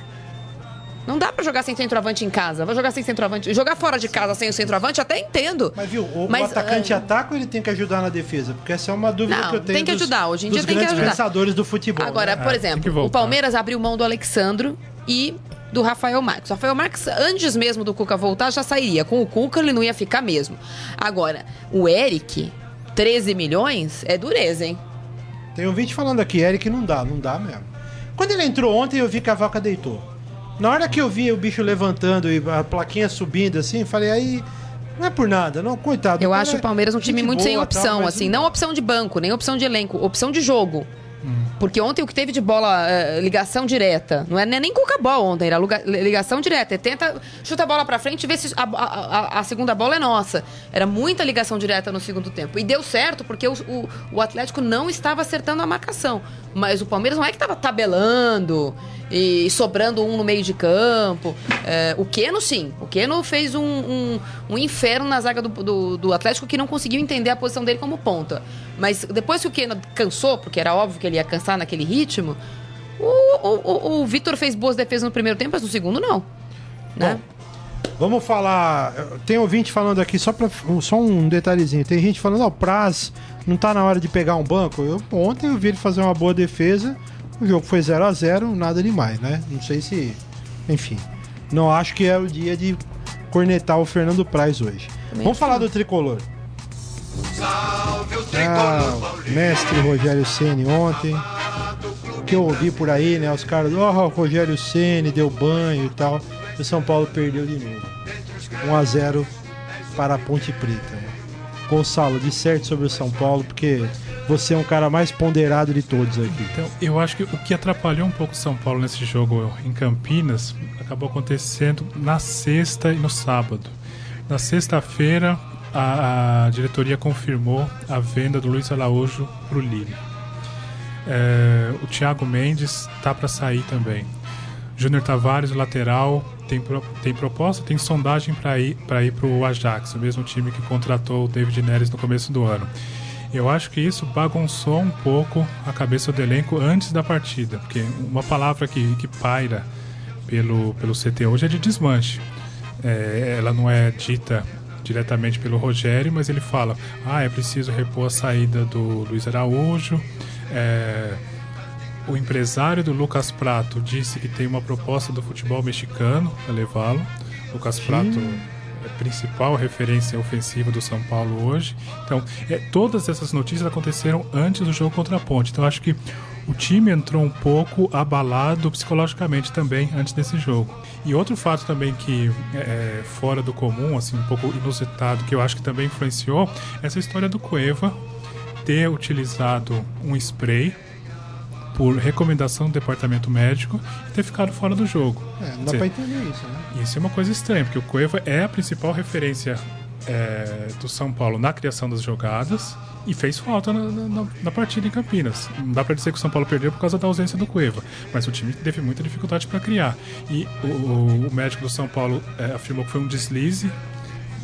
Não dá pra jogar sem centroavante em casa. Vai jogar sem centroavante. Jogar fora de casa sem o centroavante, até entendo. Mas viu, o, Mas, o atacante ah, ataca ou ele tem que ajudar na defesa? Porque essa é uma dúvida Não, que eu tenho tem que dos- ajudar. Hoje em dia tem que grandes ajudar. pensadores do futebol. Agora, né? por que exemplo, o. Palmeiras abriu mão do Alexandro e do Rafael Marques. O Rafael Marques, antes mesmo do Cuca voltar, já sairia. Com o Cuca, ele não ia ficar mesmo. Agora, o Eric, 13 milhões, é dureza, hein? Tem um vídeo falando aqui, Eric, não dá, não dá mesmo. Quando ele entrou ontem, eu vi que a vaca deitou. Na hora que eu vi o bicho levantando e a plaquinha subindo assim, falei, aí. Não é por nada, não, coitado. Eu acho é o Palmeiras um time gente muito sem boa, opção, tal, assim. Não opção de banco, nem opção de elenco, opção de jogo. Porque ontem o que teve de bola, eh, ligação direta, não é nem cuca-bola ontem, era ligação direta. É Tenta, chuta a bola pra frente e vê se a, a- a- a segunda bola é nossa. Era muita ligação direta no segundo tempo. E deu certo, porque o, o- o Atlético não estava acertando a marcação. Mas o Palmeiras não é que estava tabelando e sobrando um no meio de campo. É, o Keno, sim. O Keno fez um, um, um inferno na zaga do, do, do Atlético que não conseguiu entender a posição dele como ponta. Mas depois que o Keno cansou, porque era óbvio que ele ia cansar naquele ritmo, o, o, o, o Vitor fez boas defesas no primeiro tempo, mas no segundo não. Né? Vamos falar. Tem ouvinte falando aqui, só, pra, só um detalhezinho. Tem gente falando, ó, o Praz não tá na hora de pegar um banco. Eu, ontem eu vi ele fazer uma boa defesa. O jogo foi 0 a 0 nada demais, né? Não sei se. Enfim. Não acho que é o dia de cornetar o Fernando Praz hoje. Vamos falar do tricolor. Ah, o mestre Rogério Ceni ontem. O que eu ouvi por aí, né? Os caras, ó, o Rogério Ceni deu banho e tal. O São Paulo perdeu de novo. 1 a 0 para a Ponte Preta. Gonçalo, disserte sobre o São Paulo, porque você é um cara mais ponderado de todos aqui. Então, eu acho que o que atrapalhou um pouco o São Paulo nesse jogo em Campinas acabou acontecendo na sexta e no sábado. Na sexta-feira, a, a diretoria confirmou a venda do Luiz Araújo para o Lille. É, o Thiago Mendes tá para sair também. Júnior Tavares, o lateral, tem, tem proposta, tem sondagem para ir para o Ajax, o mesmo time que contratou o David Neres no começo do ano. Eu acho que isso bagunçou um pouco a cabeça do elenco antes da partida, porque uma palavra que, que paira pelo, pelo CT hoje é de desmanche. É, ela não é dita diretamente pelo Rogério, mas ele fala: ah, é preciso repor a saída do Luiz Araújo. é, o empresário do Lucas Prato disse que tem uma proposta do futebol mexicano para levá-lo. Lucas Prato a principal referência ofensiva do São Paulo hoje. Então, é, todas essas notícias aconteceram antes do jogo contra a Ponte. Então, acho que o time entrou um pouco abalado psicologicamente também antes desse jogo. E outro fato também que é fora do comum, assim, um pouco inusitado, que eu acho que também influenciou, essa história do Cueva ter utilizado um spray por recomendação do departamento médico e ter ficado fora do jogo. É, não dá pra entender isso, né? Isso é uma coisa estranha, porque o Cueva é a principal referência é, do São Paulo na criação das jogadas e fez falta na, na, na, partida em Campinas. Não dá para dizer que o São Paulo perdeu por causa da ausência do Cueva, mas o time teve muita dificuldade para criar. E o, o, o, médico do São Paulo é, afirmou que foi um deslize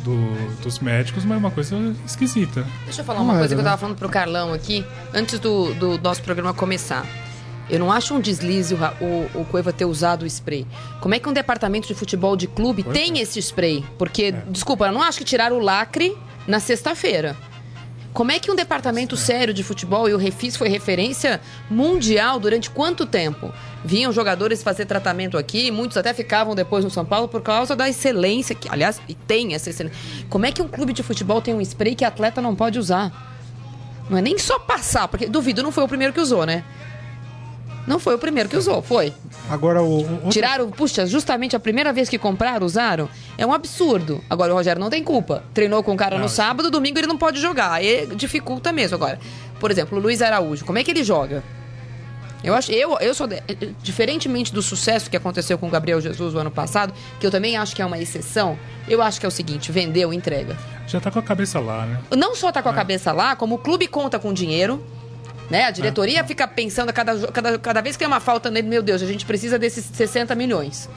do, dos médicos, mas é uma coisa esquisita. Deixa eu falar uma coisa que eu tava falando pro Carlão aqui, antes do, do nosso programa começar. Eu não acho um deslize o, o, o Cueva ter usado o spray. Como é que um departamento de futebol de clube tem é. esse spray? Porque, é. desculpa, eu não acho que tiraram o lacre na sexta-feira. Como é que um departamento sério de futebol, e o Refis foi referência mundial durante quanto tempo? Vinham jogadores fazer tratamento aqui, muitos até ficavam depois no São Paulo por causa da excelência, que aliás, e tem essa excelência. Como é que um clube de futebol tem um spray que atleta não pode usar? Não é nem só passar, porque duvido não foi o primeiro que usou, né? Não foi o primeiro que usou, foi. Agora o. o... Tiraram, puxa, justamente a primeira vez que compraram, usaram. É um absurdo. Agora o Rogério não tem culpa. Treinou com o cara não, no sábado, domingo ele não pode jogar. Aí dificulta mesmo. Agora, por exemplo, o Luiz Araújo, como é que ele joga? Eu acho, eu, eu sou. De, diferentemente do sucesso que aconteceu com o Gabriel Jesus o ano passado, que eu também acho que é uma exceção, eu acho que é o seguinte: vendeu, entrega. Já tá com a cabeça lá, né? Não só tá com a é. cabeça lá, como o clube conta com dinheiro. Né? A diretoria fica pensando, cada, cada, cada vez que tem uma falta nele, meu Deus, a gente precisa desses 60 milhões.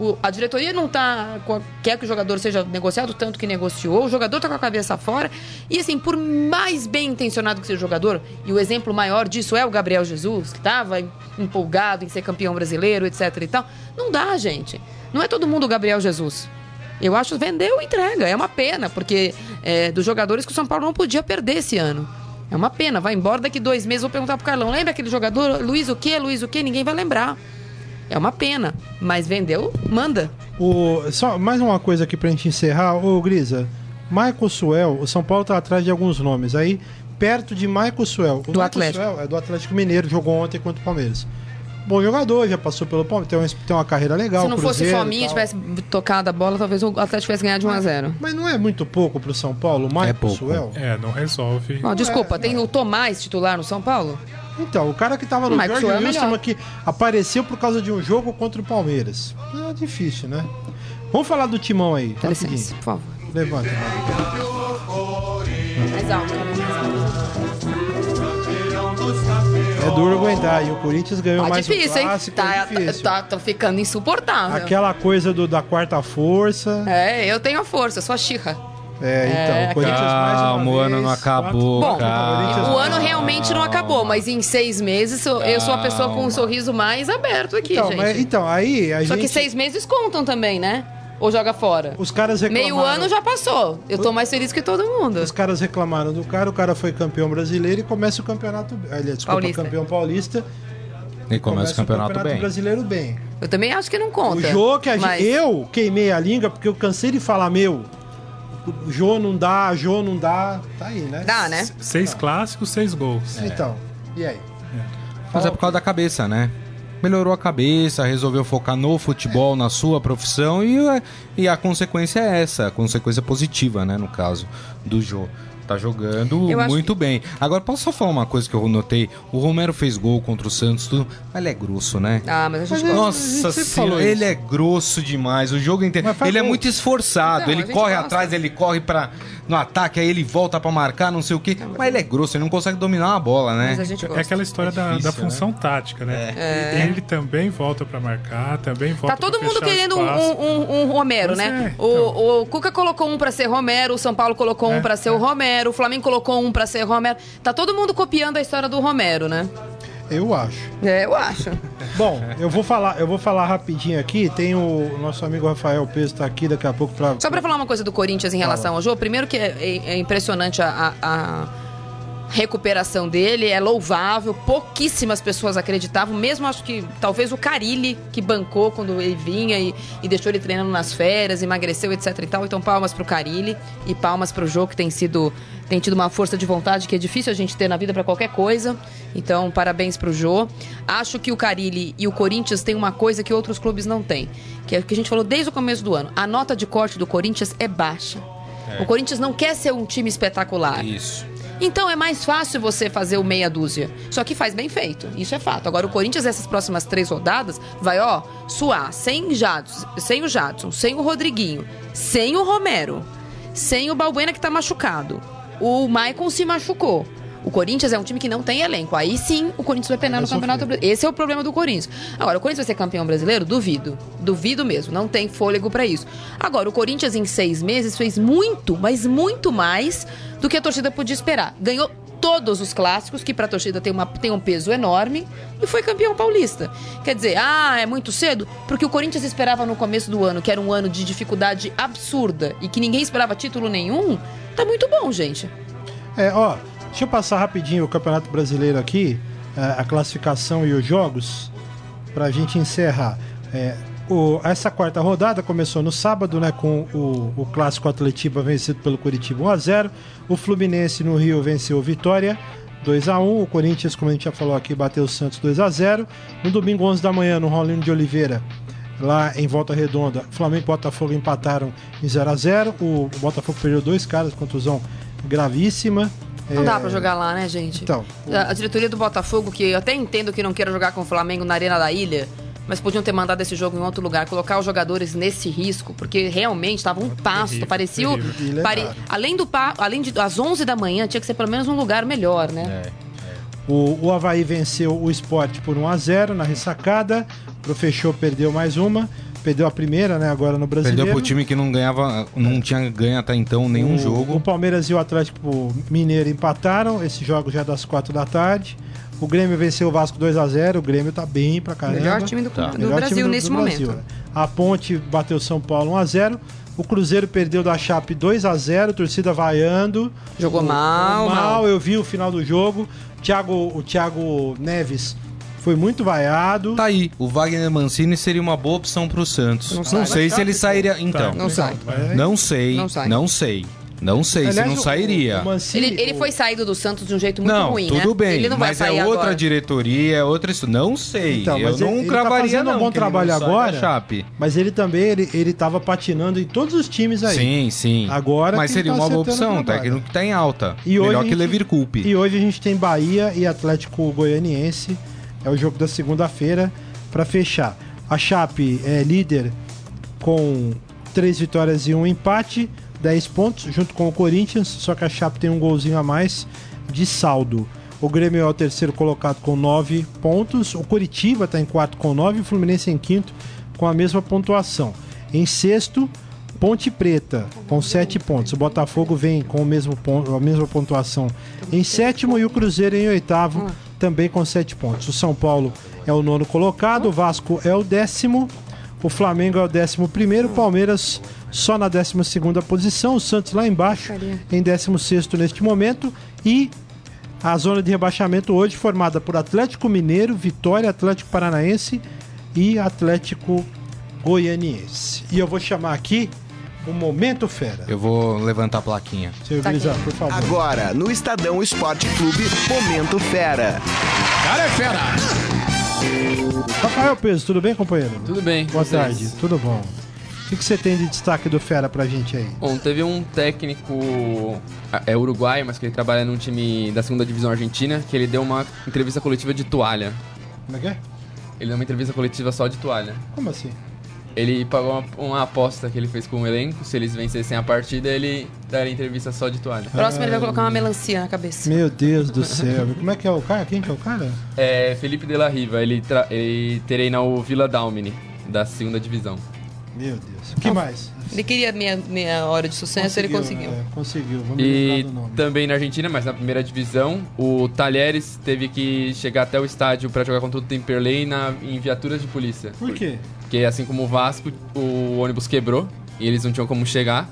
O, a diretoria não tá. quer que o jogador seja negociado tanto que negociou, o jogador está com a cabeça fora. E assim, por mais bem intencionado que seja o jogador, e o exemplo maior disso é o Gabriel Jesus, que estava empolgado em ser campeão brasileiro, etc e tal. Não dá, gente. Não é todo mundo o Gabriel Jesus. Eu acho vendeu entrega. É uma pena, porque é, dos jogadores que o São Paulo não podia perder esse ano. É uma pena. Vai embora daqui dois meses. Vou perguntar pro Carlão: lembra aquele jogador? Luiz o quê? Luiz o quê? Ninguém vai lembrar. É uma pena. Mas vendeu, manda. O, só mais uma coisa aqui pra gente encerrar. Ô, Grisa. Michael Suel, o São Paulo tá atrás de alguns nomes. Aí, perto de Michael Suel. O do Michael Atlético. Suel é do Atlético Mineiro, jogou ontem contra o Palmeiras bom jogador, já passou pelo Palmeiras, tem uma, tem uma carreira legal. Se não fosse o Fominha tivesse tocado a bola, talvez o Atlético tivesse ganhado de 1 a 0 Mas não é muito pouco pro São Paulo, mais é pouco. Suel? É, não resolve. Não, desculpa, é, tem o Tomás titular no São Paulo? Então, o cara que tava no Jorge é Wilson que apareceu por causa de um jogo contra o Palmeiras. É difícil, né? Vamos falar do timão aí. Dá licença, por favor. Levanta. Mais alto, é duro aguentar. E o Corinthians ganhou tá mais difícil, um clássico. Hein? Tá, é difícil. Tá, tá, ficando insuportável. Aquela coisa do, da quarta força. É, eu tenho a força, sou a Xirra. É, então, é, o Corinthians mais uma vez, o ano não acabou, Bom, cara. o ano realmente não acabou, mas em seis meses eu sou a pessoa com um sorriso mais aberto aqui, então, gente. Mas, então, aí a Só gente... que seis meses contam também, né? Ou joga fora? Os caras reclamaram. Meio ano já passou. Eu tô mais feliz que todo mundo. Os caras reclamaram do cara, o cara foi campeão brasileiro e começa o campeonato. Aliás, desculpa, paulista. campeão paulista. E começa, começa o campeonato, o campeonato bem. brasileiro bem. Eu também acho que não conta. O jogo que a mas... gente, eu queimei a língua porque eu cansei de falar meu. Jô não dá, Jô não dá. Tá aí, né? Dá, né? Seis clássicos, seis gols. É. Então, e aí? É. Mas é por causa da cabeça, né? Melhorou a cabeça, resolveu focar no futebol, na sua profissão e, e a consequência é essa, a consequência positiva, né, no caso do jogo tá jogando eu muito bem. Agora, posso só falar uma coisa que eu notei? O Romero fez gol contra o Santos, tudo, mas ele é grosso, né? Ah, mas a gente mas Nossa a gente senhora, ele é grosso demais. O jogo inteiro. Ele é gol. é muito esforçado. Então, ele corre gosta. atrás, ele corre para no ataque, aí ele volta para marcar, não sei o quê. Não, mas, mas ele é grosso, ele não consegue dominar uma bola, né? É aquela história é difícil, da, da, função né? tática, né? É. Ele também volta para marcar, também volta Tá todo mundo querendo um, um, um, Romero, pois né? É, o, então. o Cuca colocou um para ser Romero, o São Paulo colocou um é, para ser o é. Romero, o Flamengo colocou um para ser Romero. Tá todo mundo copiando a história do Romero, né? Eu acho. É, eu acho. Bom, eu vou falar, eu vou falar rapidinho aqui. Tem o nosso amigo Rafael Peso tá aqui daqui a pouco para. Só para falar uma coisa do Corinthians em relação ao jogo. Primeiro que é, é, é impressionante a, a, a recuperação dele é louvável, pouquíssimas pessoas acreditavam, mesmo acho que talvez o Carilli, que bancou quando ele vinha e, e deixou ele treinando nas férias, emagreceu, etc e tal. Então palmas pro Carilli e palmas pro jogo que tem sido tem tido uma força de vontade que é difícil a gente ter na vida para qualquer coisa. Então, parabéns pro Jô. Acho que o Carilli e o Corinthians têm uma coisa que outros clubes não têm, que é o que a gente falou desde o começo do ano. A nota de corte do Corinthians é baixa. É. O Corinthians não quer ser um time espetacular. Isso. Então é mais fácil você fazer o meia dúzia. Só que faz bem feito. Isso é fato. Agora o Corinthians, essas próximas três rodadas, vai, ó, suar sem, Jadson, sem o Jadson, sem o Rodriguinho, sem o Romero, sem o Balbuena que tá machucado. O Maicon se machucou. O Corinthians é um time que não tem elenco. Aí sim o Corinthians vai penar no Campeonato Brasileiro. Esse é o problema do Corinthians. Agora, o Corinthians vai ser campeão brasileiro? Duvido. Duvido mesmo. Não tem fôlego para isso. Agora, o Corinthians em seis meses fez muito, mas muito mais do que a torcida podia esperar. Ganhou todos os clássicos, que para a torcida tem, uma, tem um peso enorme, e foi campeão paulista. Quer dizer, ah, é muito cedo? Porque o Corinthians esperava no começo do ano, que era um ano de dificuldade absurda e que ninguém esperava título nenhum, tá muito bom, gente. É, ó, Deixa eu passar rapidinho o Campeonato Brasileiro aqui, é, a classificação e os jogos, para a gente encerrar. É, o, essa quarta rodada começou no sábado, né, com o, o clássico Atletiba vencido pelo Curitiba 1 a 0 O Fluminense no Rio venceu o Vitória 2 a 1 O Corinthians, como a gente já falou aqui, bateu o Santos 2 a 0 No domingo, 11 da manhã, no Rolino de Oliveira, lá em Volta Redonda, Flamengo e Botafogo empataram em 0 a 0 O Botafogo perdeu dois caras, contusão gravíssima. Não dá pra jogar lá, né, gente? Então. A, a diretoria do Botafogo, que eu até entendo que não queira jogar com o Flamengo na Arena da Ilha, mas podiam ter mandado esse jogo em outro lugar, colocar os jogadores nesse risco, porque realmente estava um pasto, parecia o, pare, além do além de às 11 da manhã tinha que ser pelo menos um lugar melhor, né? É. O, o Havaí venceu o esporte por 1 a 0 na ressacada. O Profechou perdeu mais uma. Perdeu a primeira, né? Agora no Brasileiro. Perdeu pro time que não ganhava, não tinha ganho até então nenhum o, jogo. O Palmeiras e o Atlético Mineiro empataram. Esse jogo já é das quatro da tarde. O Grêmio venceu o Vasco 2 a 0 O Grêmio tá bem pra caramba. Melhor time do, tá. do Melhor Brasil do, nesse do momento. Brasil, né? A Ponte bateu São Paulo 1 a 0 o Cruzeiro perdeu da Chape 2 a 0 torcida vaiando. Jogou mal, mal, mal. Eu vi o final do jogo. Thiago, o Thiago Neves foi muito vaiado. Tá aí, o Wagner Mancini seria uma boa opção pro Santos. Não, não sei se ele sairia. Então, não sai. Não sei, não, sai. não sei. Não sei Aliás, se não sairia. O, o ele, ele, foi saído do Santos de um jeito muito não, ruim, tudo né? bem, não mas é outra agora. diretoria, é outra isso. Não sei. Então, eu não ele, cravaria ele tá não, um bom trabalho agora. Chape. Mas ele também ele, ele tava patinando em todos os times aí. Sim, sim. Agora Mas seria tá uma boa opção, técnico que tá em alta. E Melhor que Levir Culpe. E hoje a gente tem Bahia e Atlético Goianiense. É o jogo da segunda-feira para fechar. A Chape é líder com três vitórias e um empate, 10 pontos, junto com o Corinthians, só que a Chape tem um golzinho a mais de saldo. O Grêmio é o terceiro colocado com 9 pontos, o Curitiba está em quarto com 9 e o Fluminense em quinto com a mesma pontuação. Em sexto, Ponte Preta com 7 pontos. O Botafogo vem com o mesmo ponto, a mesma pontuação em sétimo e o Cruzeiro em oitavo também com 7 pontos. O São Paulo é o nono colocado, o Vasco é o décimo, o Flamengo é o décimo primeiro, o Palmeiras só na décima segunda posição, o Santos lá embaixo em décimo sexto neste momento e a zona de rebaixamento hoje formada por Atlético Mineiro, Vitória, Atlético Paranaense e Atlético Goianiense. E eu vou chamar aqui o Momento Fera. Eu vou levantar a plaquinha. Seu tá por favor. Agora, no Estadão Esporte Clube, Momento Fera. Cara é fera! Rafael Peso, tudo bem, companheiro? Tudo bem. Boa vocês? tarde, tudo bom. O que, que você tem de destaque do Fera pra gente aí? Bom, teve um técnico, é uruguaio, mas que ele trabalha num time da segunda divisão argentina, que ele deu uma entrevista coletiva de toalha. Como é que é? Ele deu uma entrevista coletiva só de toalha. Como assim? Ele pagou uma, uma, aposta que ele fez com o elenco. Se eles vencessem a partida, ele daria entrevista só de toalha. Próximo, ele vai colocar uma melancia na cabeça. Meu Deus do céu. Como é que é o cara? Quem que é o cara? É Felipe de la Riva. Ele, ele treina o Vila Dalmine, da segunda divisão. Meu Deus. O que mais? Ele queria meia, meia hora de sucesso, conseguiu, ele conseguiu. É, conseguiu, vamos E também na Argentina, mas na primeira divisão, o Talheres teve que chegar até o estádio para jogar contra o Temperley na, em viaturas de polícia. Por quê? Porque assim como o Vasco, o ônibus quebrou e eles não tinham como chegar.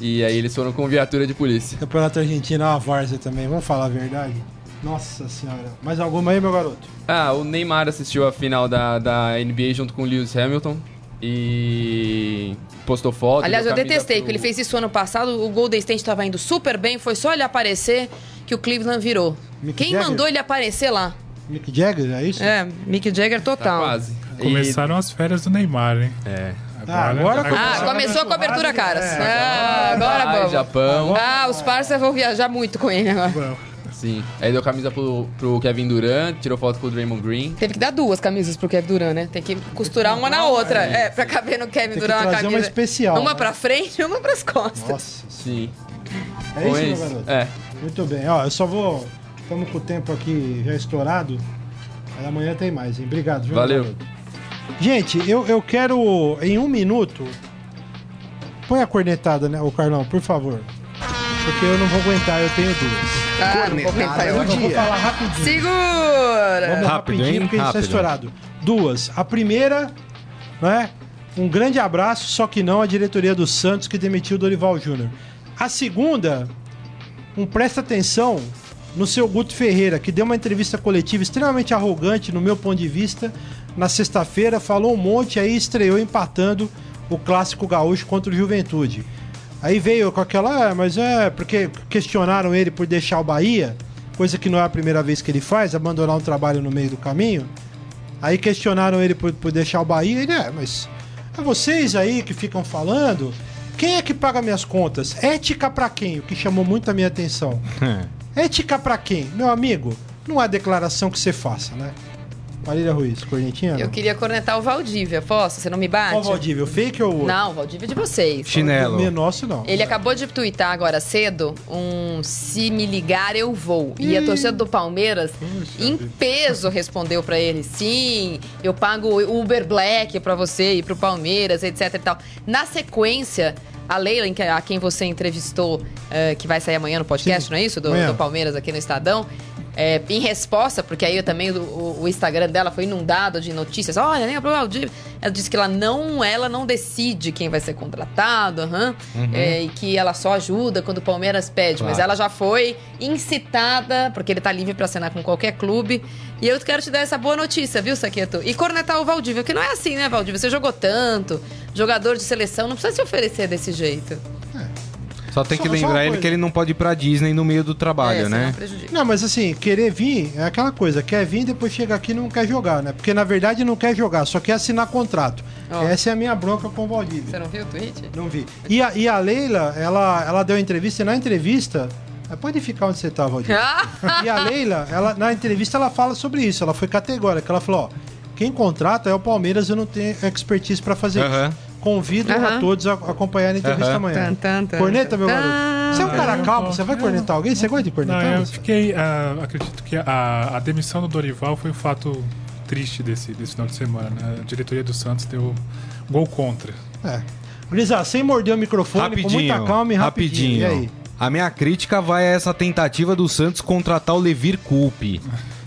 E aí eles foram com viatura de polícia. Campeonato Argentino é uma várzea também, vamos falar a verdade. Nossa senhora. Mais alguma aí, meu garoto? Ah, o Neymar assistiu a final da, da NBA junto com o Lewis Hamilton e postou foto. Aliás, eu detestei, pro... porque ele fez isso ano passado, o Golden State estava indo super bem, foi só ele aparecer que o Cleveland virou. Mick Quem Jagger? mandou ele aparecer lá? Mick Jagger, é isso? É, Mick Jagger total. Tá quase. Começaram e... as férias do Neymar, hein? É. Ah, agora Ah, começou a cobertura, caras. Ah, agora Vai, vamos. Japão. Ah, os parceiros vão viajar muito com ele agora. Bom, Sim. Aí deu camisa pro, pro Kevin Durant, tirou foto com o Draymond Green. Teve que dar duas camisas pro Kevin Durant, né? Tem que costurar uma na outra. É, pra caber no Kevin Tem Durant uma trazer uma camisa. especial, Uma né? pra frente e uma pras costas. Nossa, Sim. é isso, meu garoto? É. Muito bem. Ó, eu só vou. Estamos com o tempo aqui já estourado. Aí amanhã tem mais, hein? Obrigado, viu? Valeu. garoto? Gente, eu, eu quero, em um minuto. Põe a cornetada, né, ô Carlão, por favor. Porque eu não vou aguentar, eu tenho duas. Ah. Cornetada eu do vou- Eu vou dia. falar rapidinho. Segura! Vamos Rápido, rapidinho, hein? porque a gente está Rápido. estourado. Duas. A primeira, né? Um grande abraço, só que não à diretoria do Santos que demitiu o Dorival Júnior. A segunda, um presta atenção no seu Guto Ferreira, que deu uma entrevista coletiva extremamente arrogante, no meu ponto de vista, na sexta-feira, falou um monte, aí estreou empatando o clássico gaúcho contra o Juventude. Aí veio com aquela, ah, mas é, porque questionaram ele por deixar o Bahia, coisa que não é a primeira vez que ele faz, abandonar um trabalho no meio do caminho. Aí questionaram ele por, por deixar o Bahia, ele é, mas é vocês aí que ficam falando, quem é que paga minhas contas? Ética pra quem? O que chamou muito a minha atenção. Ética pra quem? Meu amigo, não há declaração que você faça, né? Marília Ruiz, cornetinha? Eu queria cornetar o Valdívia, posso? Você não me bate? Qual Valdívia, o fake ou o outro? Não, o Valdívia é de vocês. Chinelo. O nosso não. Ele acabou de twittar agora cedo um se me ligar eu vou. E a torcida do Palmeiras em peso respondeu pra ele: "Sim, eu pago o Uber Black pra você e pro Palmeiras, etc e tal". Na sequência, a Leila, a quem você entrevistou, eh, que vai sair amanhã no podcast, Sim, não é isso? Do, do Palmeiras aqui no Estadão. É, em resposta, porque aí também o, o- Instagram dela foi inundado de notícias. Olha, nem pro Valdívia. Ela disse que ela não, ela não decide quem vai ser contratado, aham, é, e que ela só ajuda quando o Palmeiras pede. Mas Claro. ela já foi incitada, porque ele tá livre pra assinar com qualquer clube. E eu quero te dar essa boa notícia, viu, Saqueto? E cornetar o Valdívia, que não é assim, né, Valdívia? Você jogou tanto, jogador de seleção, não precisa se oferecer desse jeito. Só tem Só- que lembrar ele que ele não pode ir pra Disney no meio do trabalho, é, né? prejudica. Não, mas assim, querer vir é aquela coisa, quer vir depois chega aqui e não quer jogar, né? Porque na verdade não quer jogar, só quer assinar contrato. Ó. Essa é a minha bronca com o Você Valdívia. não viu o tweet? Não vi. E a, e a Leila, ela, ela deu entrevista e na entrevista. eh, Pode ficar onde você tá, Valdir. E a Leila, ela, na entrevista, ela fala sobre isso. Ela foi categórica. Ela falou: ó, quem contrata é o Palmeiras, eu não tenho expertise pra fazer Aham. isso. Convido a todos a acompanhar a entrevista amanhã. Tan, tan, tan, Corneta, meu garoto. Você é um cara eu calmo, você vai eu- cornetar alguém? Você gosta de Não, cornetar? eu Lúcio? fiquei. ah, acredito que a, a demissão do Dorival foi o fato triste desse, desse final de semana. Né? A diretoria do Santos deu gol contra. É. Brisa, sem morder o microfone, com muita calma e rapidinho. E aí? A minha crítica vai a essa tentativa do Santos contratar o Levir Coupe.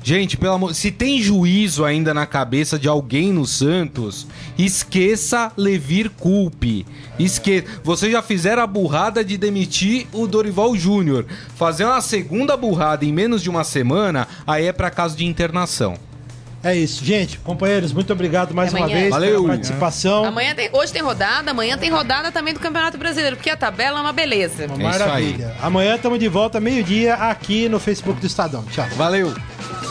Gente, pelo amor, se tem juízo ainda na cabeça de alguém no Santos, esqueça Levir Coupe. Esque... Vocês já fizeram a burrada de demitir o Dorival Júnior. Fazer uma segunda burrada em menos de uma semana, aí é pra caso de internação. É isso. Gente, companheiros, muito obrigado mais Até uma amanhã. vez Valeu. pela participação. Amanhã tem, hoje tem rodada, amanhã tem rodada também do Campeonato Brasileiro, porque a tabela é uma beleza. Uma É isso maravilha. Amanhã estamos de volta, meio-dia, aqui no Facebook do Estadão. Tchau. Valeu!